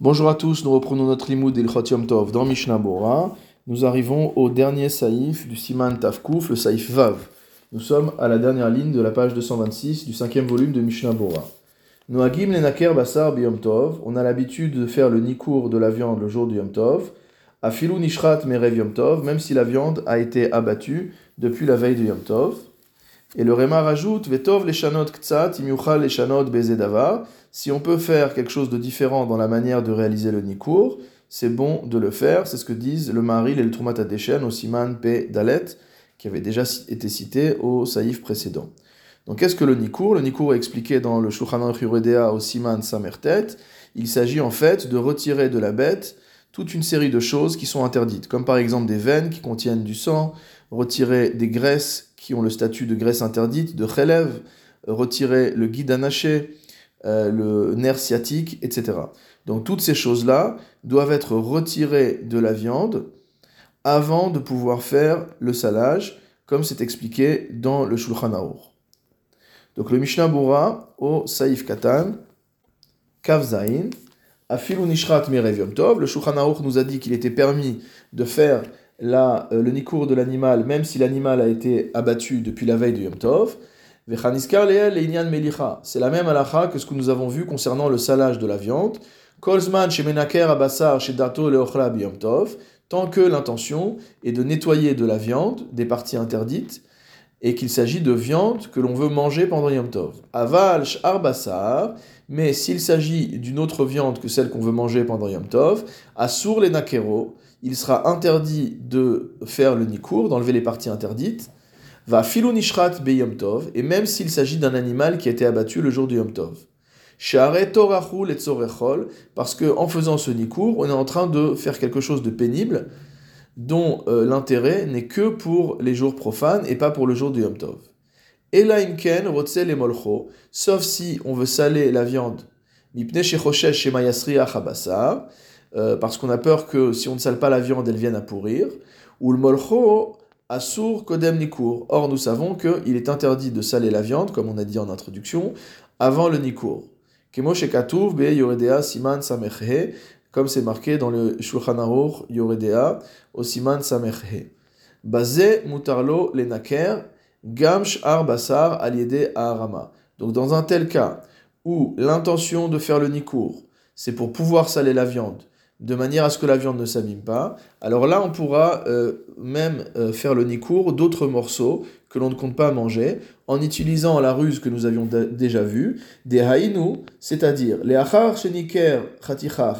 Bonjour à tous, nous reprenons notre limoud d'Ilchot Yom Tov dans Mishnah Bora. Nous arrivons au dernier saïf du Siman Tafkouf, le saïf Vav. Nous sommes à la dernière ligne de la page 226 du cinquième volume de Mishnah Bora. Noagim lenaker basar biyom tov. On a l'habitude de faire le nikour de la viande le jour du Yom Tov. Afilou nishrat merev Yom Tov, même si la viande a été abattue depuis la veille du Yom Tov. Et le Réma rajoute Vetov leshanot ktsat imiuchal leshanot bezedavar. Si on peut faire quelque chose de différent dans la manière de réaliser le Nikour, c'est bon de le faire. C'est ce que disent le Maril et le Trumat Adeshen au Siman P. Dalet, qui avait déjà été cité au Saïf précédent. Donc qu'est-ce que le Nikour Le Nikour est expliqué dans le Shulchan Aruch au Siman Samertet. Il s'agit en fait de retirer de la bête toute une série de choses qui sont interdites, comme par exemple des veines qui contiennent du sang, retirer des graisses qui ont le statut de graisse interdite, de relève, retirer le guide anaché, euh, le nerf sciatique, etc. Donc toutes ces choses-là doivent être retirées de la viande avant de pouvoir faire le salage, comme c'est expliqué dans le Shulchan Aruch. Donc le Mishnah Bura au Saïf Katan, Kav Zain, Afilu Nishrat Merev Tov, le Shulchan Aruch nous a dit qu'il était permis de faire la, euh, le nikour de l'animal, même si l'animal a été abattu depuis la veille du Yom Tov. C'est la même halakha que ce que nous avons vu concernant le salage de la viande. Kolzman tant que l'intention est de nettoyer de la viande des parties interdites et qu'il s'agit de viande que l'on veut manger pendant Yom Tov. Aval arbasar, mais s'il s'agit d'une autre viande que celle qu'on veut manger pendant Yom Tov, asur les nakero, il sera interdit de faire le nikour, d'enlever les parties interdites, va filonishrat be Yom Tov, et même s'il s'agit d'un animal qui a été abattu le jour du Yom Tov. Parce que en faisant ce nikour, on est en train de faire quelque chose de pénible, dont euh, l'intérêt n'est que pour les jours profanes et pas pour le jour du Yom Tov. Elaimken le molcho, sauf si on veut saler la viande, mipne shechoshesh achabasa, euh, parce qu'on a peur que si on ne sale pas la viande, elle vienne à pourrir. Ou le molcho asur kodem nikur. Or, nous savons qu'il est interdit de saler la viande, comme on a dit en introduction, avant le nikur. Kemo shekatuv be yoredea siman samerhe, comme c'est marqué dans le Shulchan Aruch yoredea au siman samerhe. Bazé mutarlo lenaker gamsh ar basar aliede arama. Donc, dans un tel cas où l'intention de faire le nikur, c'est pour pouvoir saler la viande, de manière à ce que la viande ne s'abîme pas. Alors là, on pourra euh, même euh, faire le nikour d'autres morceaux que l'on ne compte pas manger en utilisant la ruse que nous avions déjà vue, des haïnou, c'est-à-dire les achar sheniker chaticha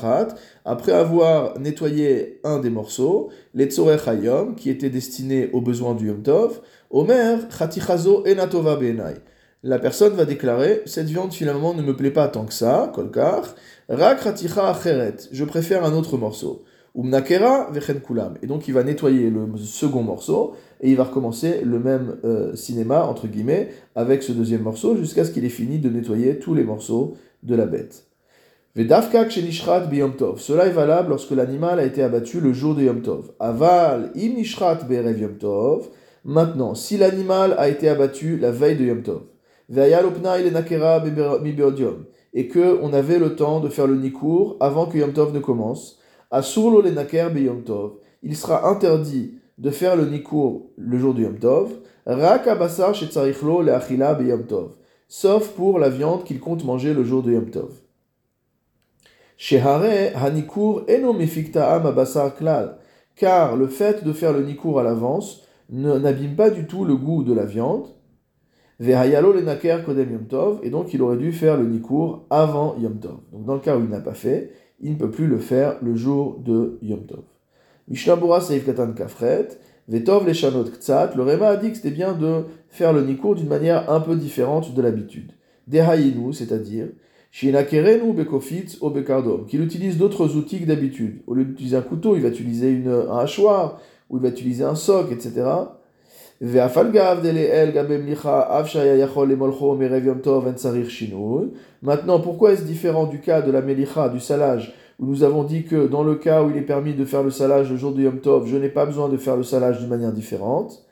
après avoir nettoyé un des morceaux, les tzorech hayom, qui était destiné aux besoins du yom tov, omer chatichazo enatova benai la personne va déclarer cette viande finalement ne me plaît pas tant que ça, kolkar, rak acheret, je préfère un autre morceau. Umnakera vechen kulam. Et donc il va nettoyer le second morceau et il va recommencer le même euh, cinéma entre guillemets avec ce deuxième morceau jusqu'à ce qu'il ait fini de nettoyer tous les morceaux de la bête. Vedafka biyom tov. Cela est valable lorsque l'animal a été abattu le jour de Yom Tov. Aval im nishrat berev Yom. Maintenant, si l'animal a été abattu la veille de Yom Tov et que on avait le temps de faire le nikour avant que Yom Tov ne commence. Asurlo le naker Yom Tov. Il sera interdit de faire le nikour le jour du Yom Tov. Rak abasar shetzarichlo le achila Yom Tov. Sauf pour la viande qu'il compte manger le jour de Yom Tov. Shehare hanikur eno mefiktaam abasar klal. Car le fait de faire le nikour à l'avance n'abîme pas du tout le goût de la viande. Et donc il aurait dû faire le nikour avant Yom Tov. Donc dans le cas où il n'a pas fait, il ne peut plus le faire le jour de Yom Tov. Mishnabura Seif Katan Kafret, Vetov le Shanot Ktsat, le Réma a dit que c'était bien de faire le nikour d'une manière un peu différente de l'habitude. Dehayinu, c'est-à-dire, Shinakerenu Bekofitz o Bekardom, qu'il utilise d'autres outils que d'habitude. Au lieu d'utiliser un couteau, il va utiliser un hachoir, ou il va utiliser un soc, etc. Maintenant, pourquoi est-ce différent du cas de la melicha, du salage, où nous avons dit que dans le cas où il est permis de faire le salage le jour de Yom Tov, je n'ai pas besoin de faire le salage d'une manière différente.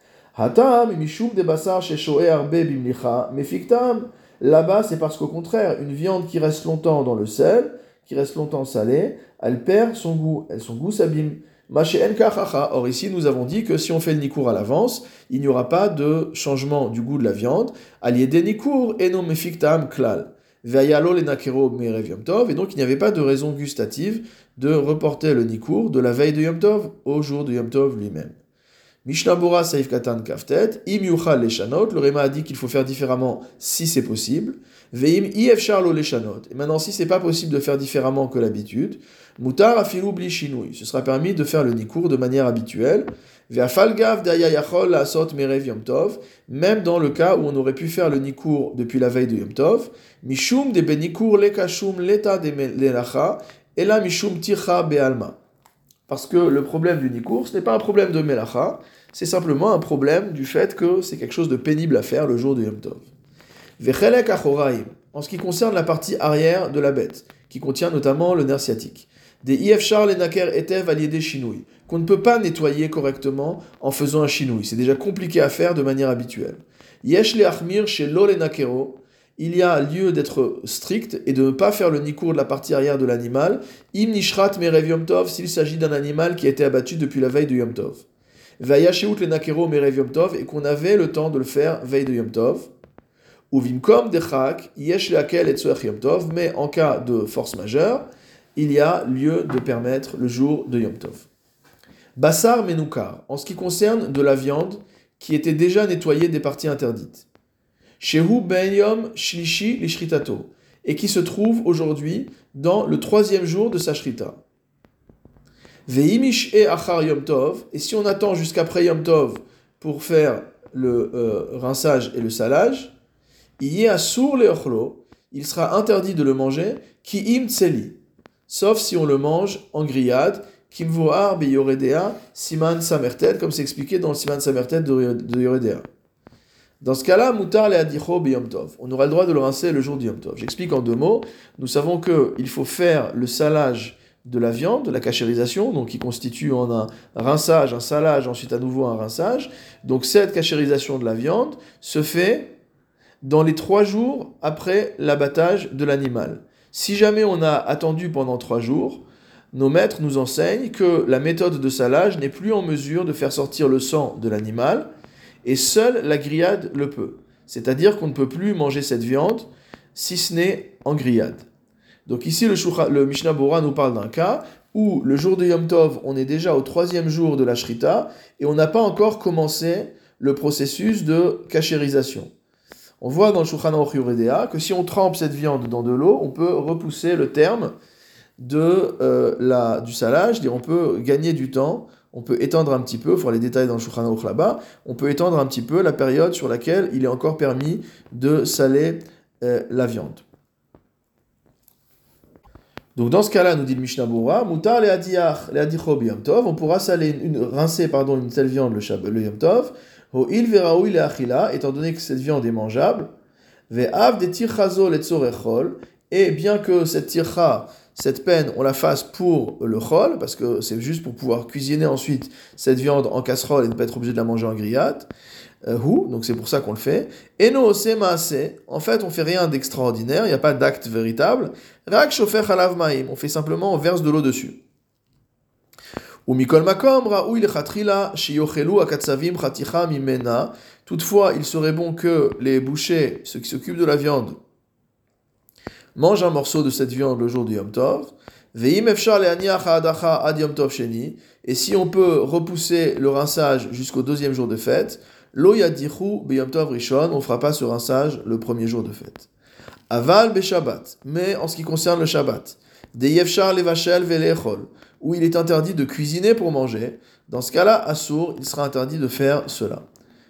Là-bas, c'est parce qu'au contraire, une viande qui reste longtemps dans le sel, qui reste longtemps salée, elle perd son goût, son goût s'abîme. Or ici, nous avons dit que si on fait le nikour à l'avance, il n'y aura pas de changement du goût de la viande. des nikour et non klal. Et donc il n'y avait pas de raison gustative de reporter le nikour de la veille de Yom Tov au jour de Yom Tov lui-même. Mishnabura Saif Katan Kaftet, Im Yuchal Leshanot, le Réma a dit qu'il faut faire différemment si c'est possible. Veim Ief Charlo Leshanot. Et maintenant, si c'est pas possible de faire différemment que l'habitude, Mutar Afilu Bli Shinui. Ce sera permis de faire le Nikour de manière habituelle. Ve'afalgav Daya Yachol Asot Merev Yom Tov. Même dans le cas où on aurait pu faire le Nikour depuis la veille de Yom Tov. Mishum de Benikur Lekashum Leta de Lelacha. Et là, Mishum Ticha Be'alma. Parce que le problème du Nikour, ce n'est pas un problème de Melacha, c'est simplement un problème du fait que c'est quelque chose de pénible à faire le jour du Yom Tov. Vechelek en ce qui concerne la partie arrière de la bête, qui contient notamment le nerf sciatique. Des ifchar les naker etev des chinouilles, qu'on ne peut pas nettoyer correctement en faisant un chinouille. C'est déjà compliqué à faire de manière habituelle. Yesh le achmir chez lo nakero, il y a lieu d'être strict et de ne pas faire le nikour de la partie arrière de l'animal. Im nishrat merev s'il s'agit d'un animal qui a été abattu depuis la veille de yom tov le nakero merev Yom Tov, et qu'on avait le temps de le faire veille de Yom Tov. Ou vimkom dechak, yesh leakel et Yom Tov, mais en cas de force majeure, il y a lieu de permettre le jour de Yom Tov. Bassar menukar, en ce qui concerne de la viande qui était déjà nettoyée des parties interdites. Shehu ben yom shlishi et qui se trouve aujourd'hui dans le troisième jour de sa shrita. Veimish e achar Tov, et si on attend jusqu'après Yom Tov pour faire le euh, rinçage et le salage, il il sera interdit de le manger, ki sauf si on le mange en grillade, kim voar siman samerted, comme c'est expliqué dans le siman samerted de Yoredea. Dans ce cas-là, mutar le adicho Yom tov. On aura le droit de le rincer le jour du yom tov. J'explique en deux mots. Nous savons qu'il faut faire le salage de la viande, de la cachérisation, donc qui constitue en un rinçage, un salage, ensuite à nouveau un rinçage. Donc cette cachérisation de la viande se fait dans les trois jours après l'abattage de l'animal. Si jamais on a attendu pendant trois jours, nos maîtres nous enseignent que la méthode de salage n'est plus en mesure de faire sortir le sang de l'animal, et seule la grillade le peut. C'est-à-dire qu'on ne peut plus manger cette viande si ce n'est en grillade. Donc ici, le, Mishnah Bora nous parle d'un cas où le jour de Yom Tov, on est déjà au troisième jour de la Shrita et on n'a pas encore commencé le processus de cachérisation. On voit dans le Shulchan Aruch que si on trempe cette viande dans de l'eau, on peut repousser le terme de, euh, la, du salage, dire on peut gagner du temps, on peut étendre un petit peu, il faut les détails dans le Shulchan là-bas, on peut étendre un petit peu la période sur laquelle il est encore permis de saler euh, la viande. Donc dans ce cas-là, nous dit le Mishnah Bora, mutar le le yom tov, on pourra saler une, rincer pardon une telle viande le, le yom tov, ho il veraoui achila, étant donné que cette viande est mangeable, ve'av de tirchazo le tzorechol, et bien que cette tircha, cette peine, on la fasse pour le chol, parce que c'est juste pour pouvoir cuisiner ensuite cette viande en casserole et ne pas être obligé de la manger en grillade, euh, donc c'est pour ça qu'on le fait. Et en fait, on fait rien d'extraordinaire, il n'y a pas d'acte véritable. Rak shofer halav maim, on fait simplement, on verse de l'eau dessus. Ou akatsavim. Toutefois, il serait bon que les bouchers, ceux qui s'occupent de la viande, mangent un morceau de cette viande le jour du Yom Tov. Et si on peut repousser le rinçage jusqu'au deuxième jour de fête, Lo yadichu beyom rishon, on fera pas ce rinçage le premier jour de fête. Aval be Shabbat, mais en ce qui concerne le Shabbat, de yevshar levachel velechol, où il est interdit de cuisiner pour manger, dans ce cas-là, Assour, il sera interdit de faire cela.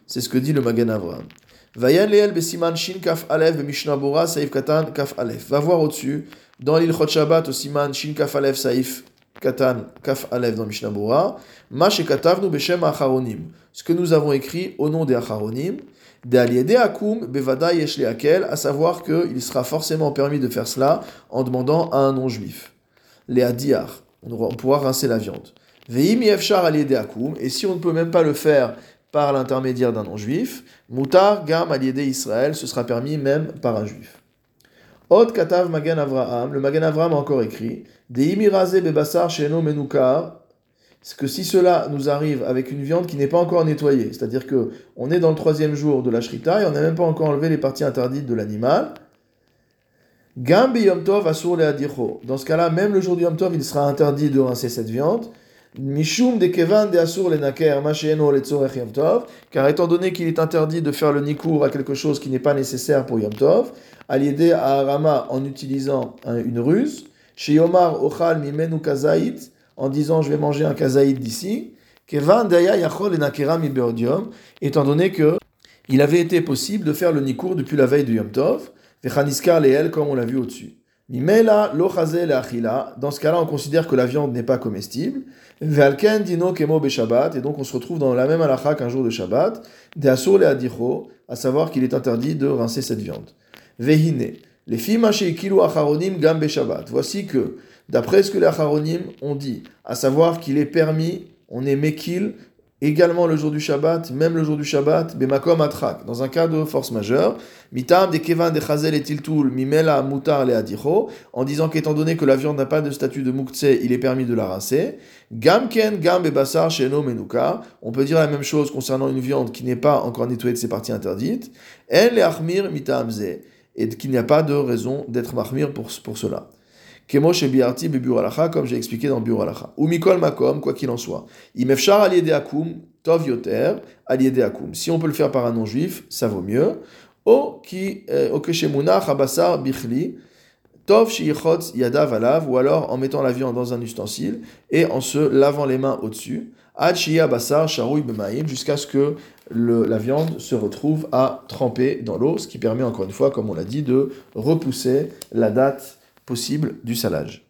C'est ce que dit le Magan Avraham. Vayan leel besiman shin kaf alef mishnah bora saif katan kaf alef. Va voir au-dessus, dans l'ilchot Shabbat au siman shin kaf alef saif katan kaf alef dans Mishnah shekatavnu beshem acharonim ce que nous avons écrit au nom des Acharonim, akum bevada akel, à savoir qu'il sera forcément permis de faire cela en demandant à un non-juif. Les Adiar, on pourra rincer la viande. Veim yefshar akum, et si on ne peut même pas le faire par l'intermédiaire d'un non-juif, mutar gam aliede Israël, ce sera permis même par un juif. Od Katav Magan Avraham, le Magan Avraham a encore écrit, De imiraze bebassar sheno menukar, c'est que si cela nous arrive avec une viande qui n'est pas encore nettoyée, c'est-à-dire que on est dans le troisième jour de la shrita et on n'a même pas encore enlevé les parties interdites de l'animal, Gambi Yom Tov Asur Dans ce cas-là, même le jour du Yom Tov, il sera interdit de rincer cette viande. Mishum de Kevan de Asur le Naker le. Car étant donné qu'il est interdit de faire le Nikour à quelque chose qui n'est pas nécessaire pour Yom Tov, à l'aider Arama en utilisant une ruse, chez Yomar Ochal Mimenu Kazaït, en disant je vais manger un Kazaït d'ici, Kevan Daya Yachol le Nakera étant donné que il avait été possible de faire le Nikour depuis la veille du Yom Tov. Vechaniskar leel, comme on l'a vu au-dessus. Dans ce cas-là, on considère que la viande n'est pas comestible. Ve'alken dino kemo Shabbat. Et donc, on se retrouve dans la même halakha qu'un jour de Shabbat. De asur le adicho. À savoir qu'il est interdit de rincer cette viande. Vehine. Les filles kilu acharonim gam Shabbat. Voici que, d'après ce que les acharonim ont dit, à savoir qu'il est permis, on est mekil, également le jour du Shabbat, même le jour du Shabbat, bemakom atrak, dans un cas de force majeure, mitam de kevan de chazel et tiltul, mimela mutar le adicho, en disant qu'étant donné que la viande n'a pas de statut de muktse, il est permis de la rincer. Gamken gam bebassar sheno menuka, on peut dire la même chose concernant une viande qui n'est pas encore nettoyée de ses parties interdites. En le achmir mitam et qu'il n'y a pas de raison d'être mahmir pour, pour cela. Kemo biarti comme j'ai expliqué dans Biur Ou mikol makom, quoi qu'il en soit. Imefchar aliede akum, tov yoter, aliede akum. Si on peut le faire par un non-juif, ça vaut mieux. O ki, euh, chabasar bichli, tov shiichot yadav ou alors en mettant la viande dans un ustensile et en se lavant les mains au-dessus. Ad basar sharouy bemaim, jusqu'à ce que le, la viande se retrouve à tremper dans l'eau, ce qui permet encore une fois, comme on l'a dit, de repousser la date possible du salage.